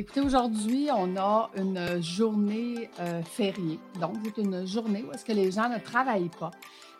Écoutez, aujourd'hui, on a une journée euh, fériée. Donc, c'est une journée où est-ce que les gens ne travaillent pas.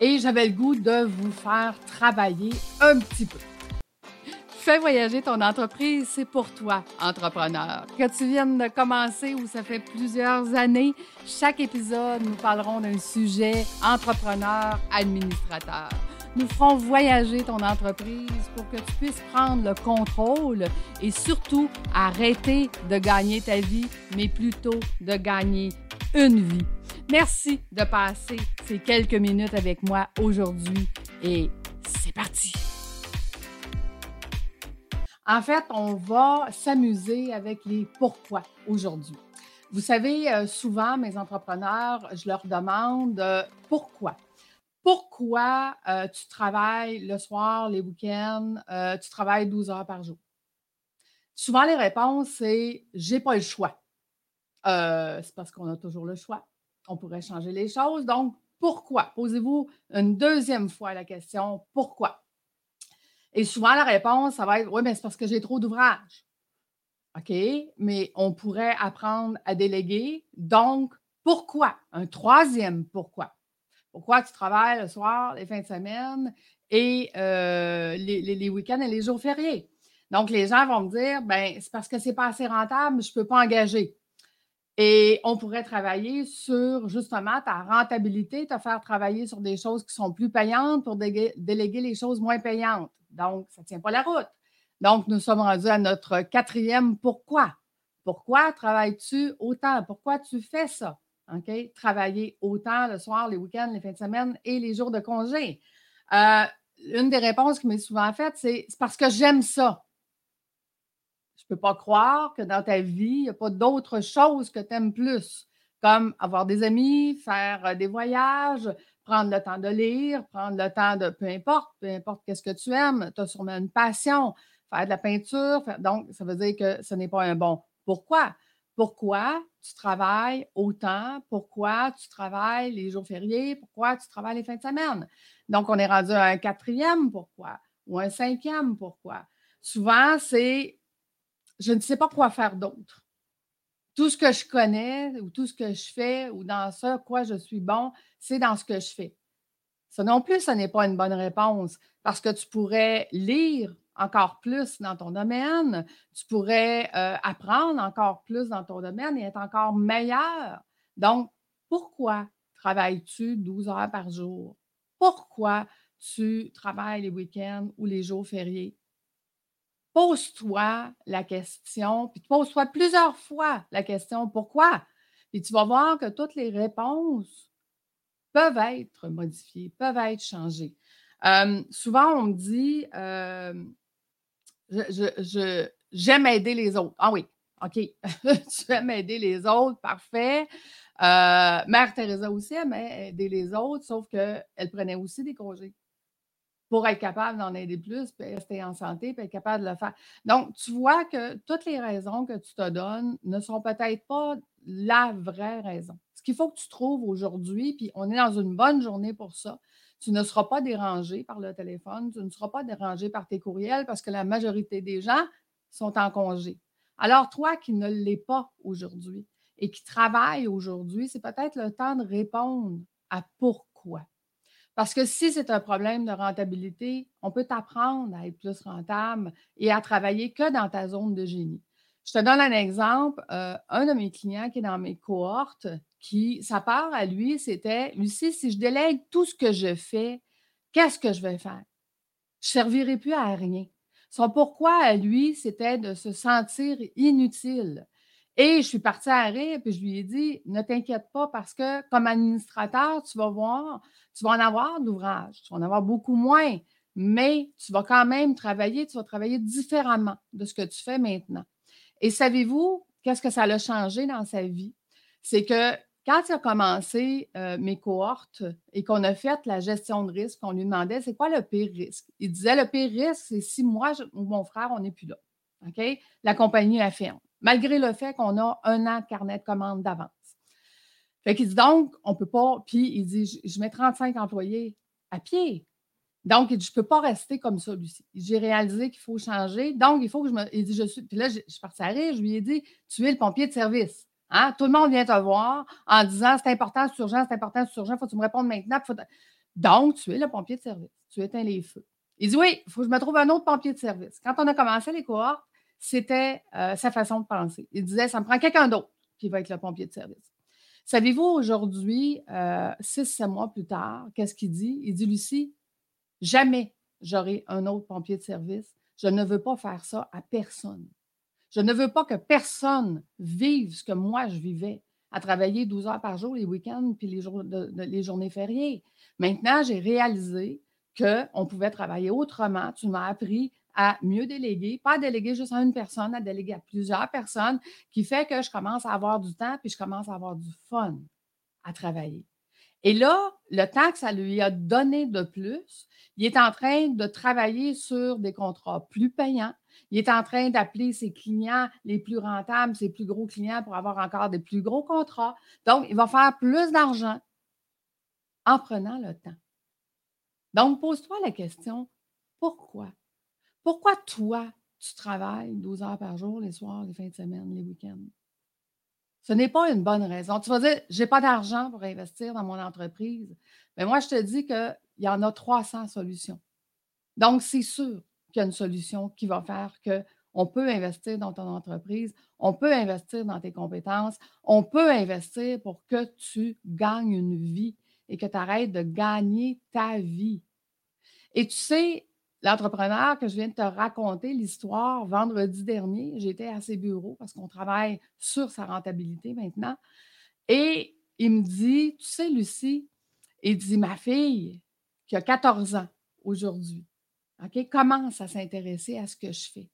Et j'avais le goût de vous faire travailler un petit peu. Fais voyager ton entreprise, c'est pour toi, entrepreneur. Que tu viennes de commencer ou ça fait plusieurs années, chaque épisode, nous parlerons d'un sujet entrepreneur, administrateur. Nous ferons voyager ton entreprise pour que tu puisses prendre le contrôle et surtout arrêter de gagner ta vie, mais plutôt de gagner une vie. Merci de passer ces quelques minutes avec moi aujourd'hui et c'est parti. En fait, on va s'amuser avec les pourquoi aujourd'hui. Vous savez, euh, souvent, mes entrepreneurs, je leur demande euh, pourquoi? Pourquoi euh, tu travailles le soir, les week-ends, euh, tu travailles 12 heures par jour? Souvent, les réponses, c'est j'ai pas le choix. Euh, c'est parce qu'on a toujours le choix. On pourrait changer les choses. Donc, pourquoi? Posez-vous une deuxième fois la question pourquoi? Et souvent, la réponse, ça va être oui, mais c'est parce que j'ai trop d'ouvrages. OK, mais on pourrait apprendre à déléguer. Donc, pourquoi? Un troisième pourquoi. Pourquoi tu travailles le soir, les fins de semaine et euh, les, week-ends et les jours fériés? Donc, les gens vont me dire, ben c'est parce que c'est pas assez rentable, je ne peux pas engager. Et on pourrait travailler sur justement ta rentabilité, te faire travailler sur des choses qui sont plus payantes pour déléguer les choses moins payantes. Donc, ça ne tient pas la route. Donc, nous sommes rendus à notre quatrième pourquoi. Pourquoi travailles-tu autant? Pourquoi tu fais ça? Travailler autant le soir, les week-ends, les fins de semaine et les jours de congé. Euh, une des réponses qui m'est souvent faite, c'est parce que j'aime ça. Je ne peux pas croire que dans ta vie, il n'y a pas d'autre chose que tu aimes plus, comme avoir des amis, faire euh, des voyages, prendre le temps de lire, prendre le temps de peu importe, peu importe qu'est-ce que tu aimes, tu as sûrement une passion, faire de la peinture. donc, ça veut dire que ce n'est pas un bon. Pourquoi? Pourquoi tu travailles autant, pourquoi tu travailles les jours fériés, pourquoi tu travailles les fins de semaine. Donc, on est rendu à un quatrième pourquoi ou un cinquième pourquoi. Souvent, c'est je ne sais pas quoi faire d'autre. Tout ce que je connais ou tout ce que je fais ou dans ce quoi je suis bon, c'est dans ce que je fais. Ça non plus, ce n'est pas une bonne réponse parce que tu pourrais lire encore plus dans ton domaine, tu pourrais euh, apprendre encore plus dans ton domaine et être encore meilleur. Donc, pourquoi travailles-tu 12 heures par jour? Pourquoi tu travailles les week-ends ou les jours fériés? Pose-toi la question, puis pose-toi plusieurs fois la question pourquoi? Et tu vas voir que toutes les réponses peuvent être modifiées, peuvent être changées. Euh, souvent, on me dit, euh, je, j'aime aider les autres. Ah oui, OK. tu aimes aider les autres, parfait. Euh, Mère Teresa aussi aimait aider les autres, sauf qu'elle prenait aussi des congés pour être capable d'en aider plus, puis rester en santé, puis être capable de le faire. Donc, tu vois que toutes les raisons que tu te donnes ne sont peut-être pas la vraie raison. Ce qu'il faut que tu trouves aujourd'hui, puis on est dans une bonne journée pour ça, tu ne seras pas dérangé par le téléphone, tu ne seras pas dérangé par tes courriels parce que la majorité des gens sont en congé. Alors, toi qui ne l'es pas aujourd'hui et qui travaille aujourd'hui, c'est peut-être le temps de répondre à pourquoi. Parce que si c'est un problème de rentabilité, on peut t'apprendre à être plus rentable et à travailler que dans ta zone de génie. Je te donne un exemple. Euh, un de mes clients qui est dans mes cohortes, qui, sa part à lui, c'était Lucie, si je délègue tout ce que je fais, qu'est-ce que je vais faire? Je ne servirai plus à rien. Son pourquoi à lui, c'était de se sentir inutile. Et je suis partie à rire, puis je lui ai dit Ne t'inquiète pas, parce que comme administrateur, tu vas voir, tu vas en avoir d'ouvrages, tu vas en avoir beaucoup moins, mais tu vas quand même travailler, tu vas travailler différemment de ce que tu fais maintenant. Et savez-vous qu'est-ce que ça a changé dans sa vie? C'est que quand il a commencé euh, mes cohortes et qu'on a fait la gestion de risque, on lui demandait c'est quoi le pire risque? Il disait le pire risque, c'est si moi ou mon frère, on n'est plus là. OK? La compagnie a ferme, malgré le fait qu'on a un an de carnet de commande d'avance. Fait qu'il dit donc, on ne peut pas. Puis il dit je, mets 35 employés à pied. Donc, il dit, je ne peux pas rester comme ça, Lucie. J'ai réalisé qu'il faut changer. Donc, il faut que je me. Il dit, je suis. Puis là, je, suis partie à rire. Je lui ai dit, tu es le pompier de service. Hein? Tout le monde vient te voir en disant, c'est important, c'est urgent, c'est important, c'est urgent, il faut que tu me répondes maintenant. Donc, tu es le pompier de service. Tu éteins les feux. Il dit, oui, il faut que je me trouve un autre pompier de service. Quand on a commencé les cohortes, c'était euh, sa façon de penser. Il disait, ça me prend quelqu'un d'autre qui va être le pompier de service. Savez-vous, aujourd'hui, euh, six, sept mois plus tard, qu'est-ce qu'il dit? Il dit, Lucie, Jamais j'aurai un autre pompier de service. Je ne veux pas faire ça à personne. Je ne veux pas que personne vive ce que moi je vivais, à travailler 12 heures par jour les week-ends puis les, journées fériées. Maintenant, j'ai réalisé qu'on pouvait travailler autrement. Tu m'as appris à mieux déléguer, pas à déléguer juste à une personne, à déléguer à plusieurs personnes, qui fait que je commence à avoir du temps puis je commence à avoir du fun à travailler. Et là, le temps que ça lui a donné de plus, il est en train de travailler sur des contrats plus payants. Il est en train d'appeler ses clients les plus rentables, ses plus gros clients pour avoir encore des plus gros contrats. Donc, il va faire plus d'argent en prenant le temps. Donc, pose-toi la question, pourquoi? Pourquoi toi, tu travailles 12 heures par jour, les soirs, les fins de semaine, les week-ends? Ce n'est pas une bonne raison. Tu vas dire, je n'ai pas d'argent pour investir dans mon entreprise. Mais moi, je te dis qu'il y en a 300 solutions. Donc, c'est sûr qu'il y a une solution qui va faire qu'on peut investir dans ton entreprise, on peut investir dans tes compétences, on peut investir pour que tu gagnes une vie et que tu arrêtes de gagner ta vie. Et tu sais, l'entrepreneur que je viens de te raconter l'histoire vendredi dernier, j'étais à ses bureaux parce qu'on travaille sur sa rentabilité maintenant. Et il me dit, tu sais, Lucie, il dit, ma fille, qui a 14 ans aujourd'hui, Commence à s'intéresser à ce que je fais.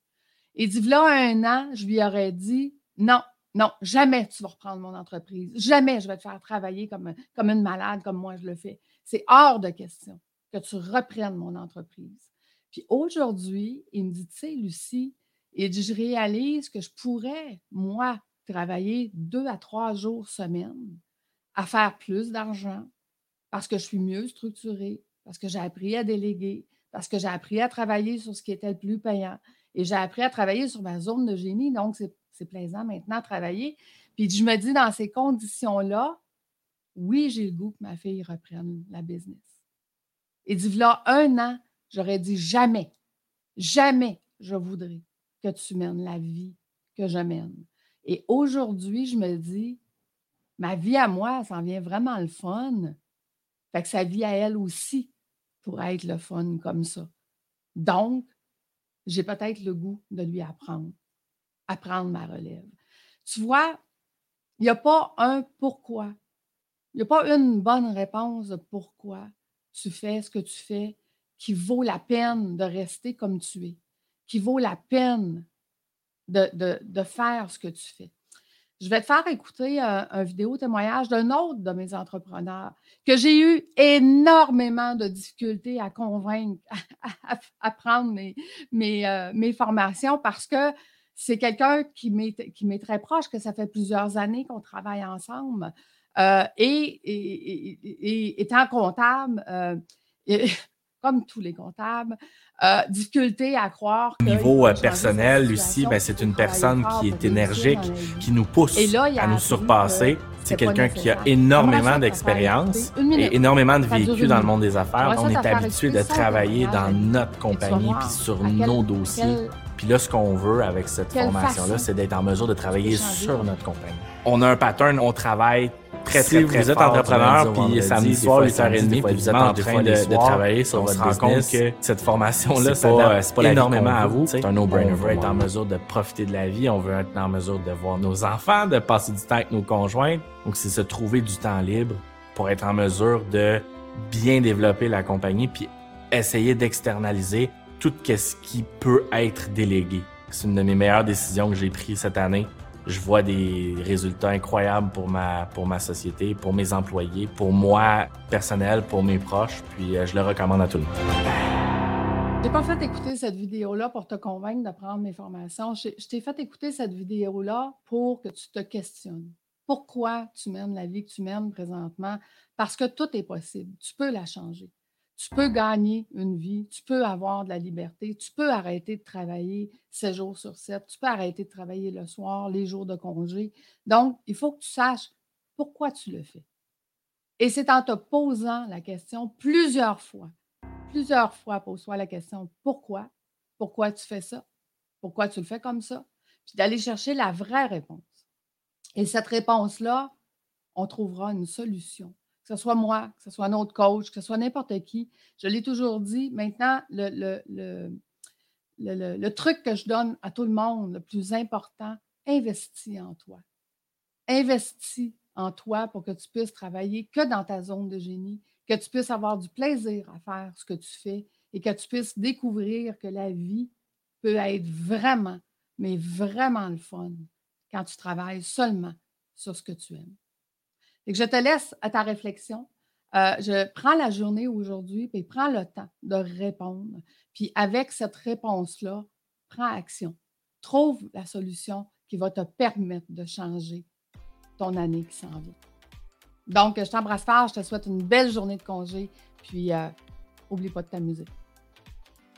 Il dit, là, un an, je lui aurais dit, non, non, jamais tu vas reprendre mon entreprise. Jamais je vais te faire travailler comme, comme une malade, comme moi je le fais. C'est hors de question que tu reprennes mon entreprise. Puis aujourd'hui, il me dit, tu sais, Lucie, dit, je réalise que je pourrais, moi, travailler deux à trois jours semaine à faire plus d'argent parce que je suis mieux structurée, parce que j'ai appris à déléguer, parce que j'ai appris à travailler sur ce qui était le plus payant et j'ai appris à travailler sur ma zone de génie. Donc, c'est plaisant maintenant à travailler. Puis je me dis, dans ces conditions-là, oui, j'ai le goût que ma fille reprenne la business. Et dit, là, un an, J'aurais dit jamais, jamais je voudrais que tu mènes la vie que je mène. Et aujourd'hui, je me dis, ma vie à moi, ça en vient vraiment le fun. Fait que sa vie à elle aussi pourrait être le fun comme ça. Donc, j'ai peut-être le goût de lui apprendre, apprendre ma relève. Tu vois, il n'y a pas un pourquoi. Il n'y a pas une bonne réponse de pourquoi tu fais ce que tu fais qui vaut la peine de rester comme tu es, qui vaut la peine de, faire ce que tu fais. Je vais te faire écouter un, vidéo témoignage d'un autre de mes entrepreneurs que j'ai eu énormément de difficultés à convaincre à, prendre mes, mes, euh, mes, formations parce que c'est quelqu'un qui m'est très proche, que ça fait plusieurs années qu'on travaille ensemble. Euh, et, étant comptable, euh, comme tous les comptables, euh, difficulté à croire. Au niveau euh, personnel, Lucie, ben, c'est une personne qui est énergique, qui nous pousse à nous surpasser. C'est quelqu'un qui a énormément d'expérience et énormément de vécu dans le monde des affaires. On est habitué de travailler dans notre compagnie puis sur nos dossiers. Puis là, ce qu'on veut avec cette formation-là, c'est d'être en mesure de travailler sur notre compagnie. On a un pattern, on travaille très, très, très vous êtes entrepreneur, puis samedi soir, 8h30, puis vous êtes en train de, travailler sur votre business, compte que cette formation-là, c'est pas, pas énormément à vous. C'est un no-brainer. On veut être en mesure de profiter de la vie, on veut être en mesure de voir nos enfants, de passer du temps avec nos conjoints. Donc, c'est se trouver du temps libre pour être en mesure de bien développer la compagnie, puis essayer d'externaliser tout ce qui peut être délégué. C'est une de mes meilleures décisions que j'ai prises cette année je vois des résultats incroyables pour ma, pour ma société, pour mes employés, pour moi personnel, pour mes proches, puis euh, je le recommande à tout le monde. J'ai pas fait écouter cette vidéo-là pour te convaincre de prendre mes formations. Je, t'ai fait écouter cette vidéo-là pour que tu te questionnes. Pourquoi tu mènes la vie que tu mènes présentement? Parce que tout est possible. Tu peux la changer. Tu peux gagner une vie, tu peux avoir de la liberté, tu peux arrêter de travailler 7 jours sur 7, tu peux arrêter de travailler le soir, les jours de congé. Donc, il faut que tu saches pourquoi tu le fais. Et c'est en te posant la question plusieurs fois, plusieurs fois, pose-toi la question pourquoi, pourquoi tu fais ça, pourquoi tu le fais comme ça, puis d'aller chercher la vraie réponse. Et cette réponse-là, on trouvera une solution que ce soit moi, que ce soit un autre coach, que ce soit n'importe qui. Je l'ai toujours dit. Maintenant, le, truc que je donne à tout le monde, le plus important, investis en toi. Investis en toi pour que tu puisses travailler que dans ta zone de génie, que tu puisses avoir du plaisir à faire ce que tu fais et que tu puisses découvrir que la vie peut être vraiment, mais vraiment le fun quand tu travailles seulement sur ce que tu aimes je te laisse à ta réflexion. Euh, je prends la journée aujourd'hui, et prends le temps de répondre. Puis avec cette réponse-là, prends action. Trouve la solution qui va te permettre de changer ton année qui s'en vient. Donc, je t'embrasse fort, je te souhaite une belle journée de congé, puis euh, pas de t'amuser.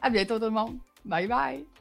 À bientôt tout le monde. Bye bye.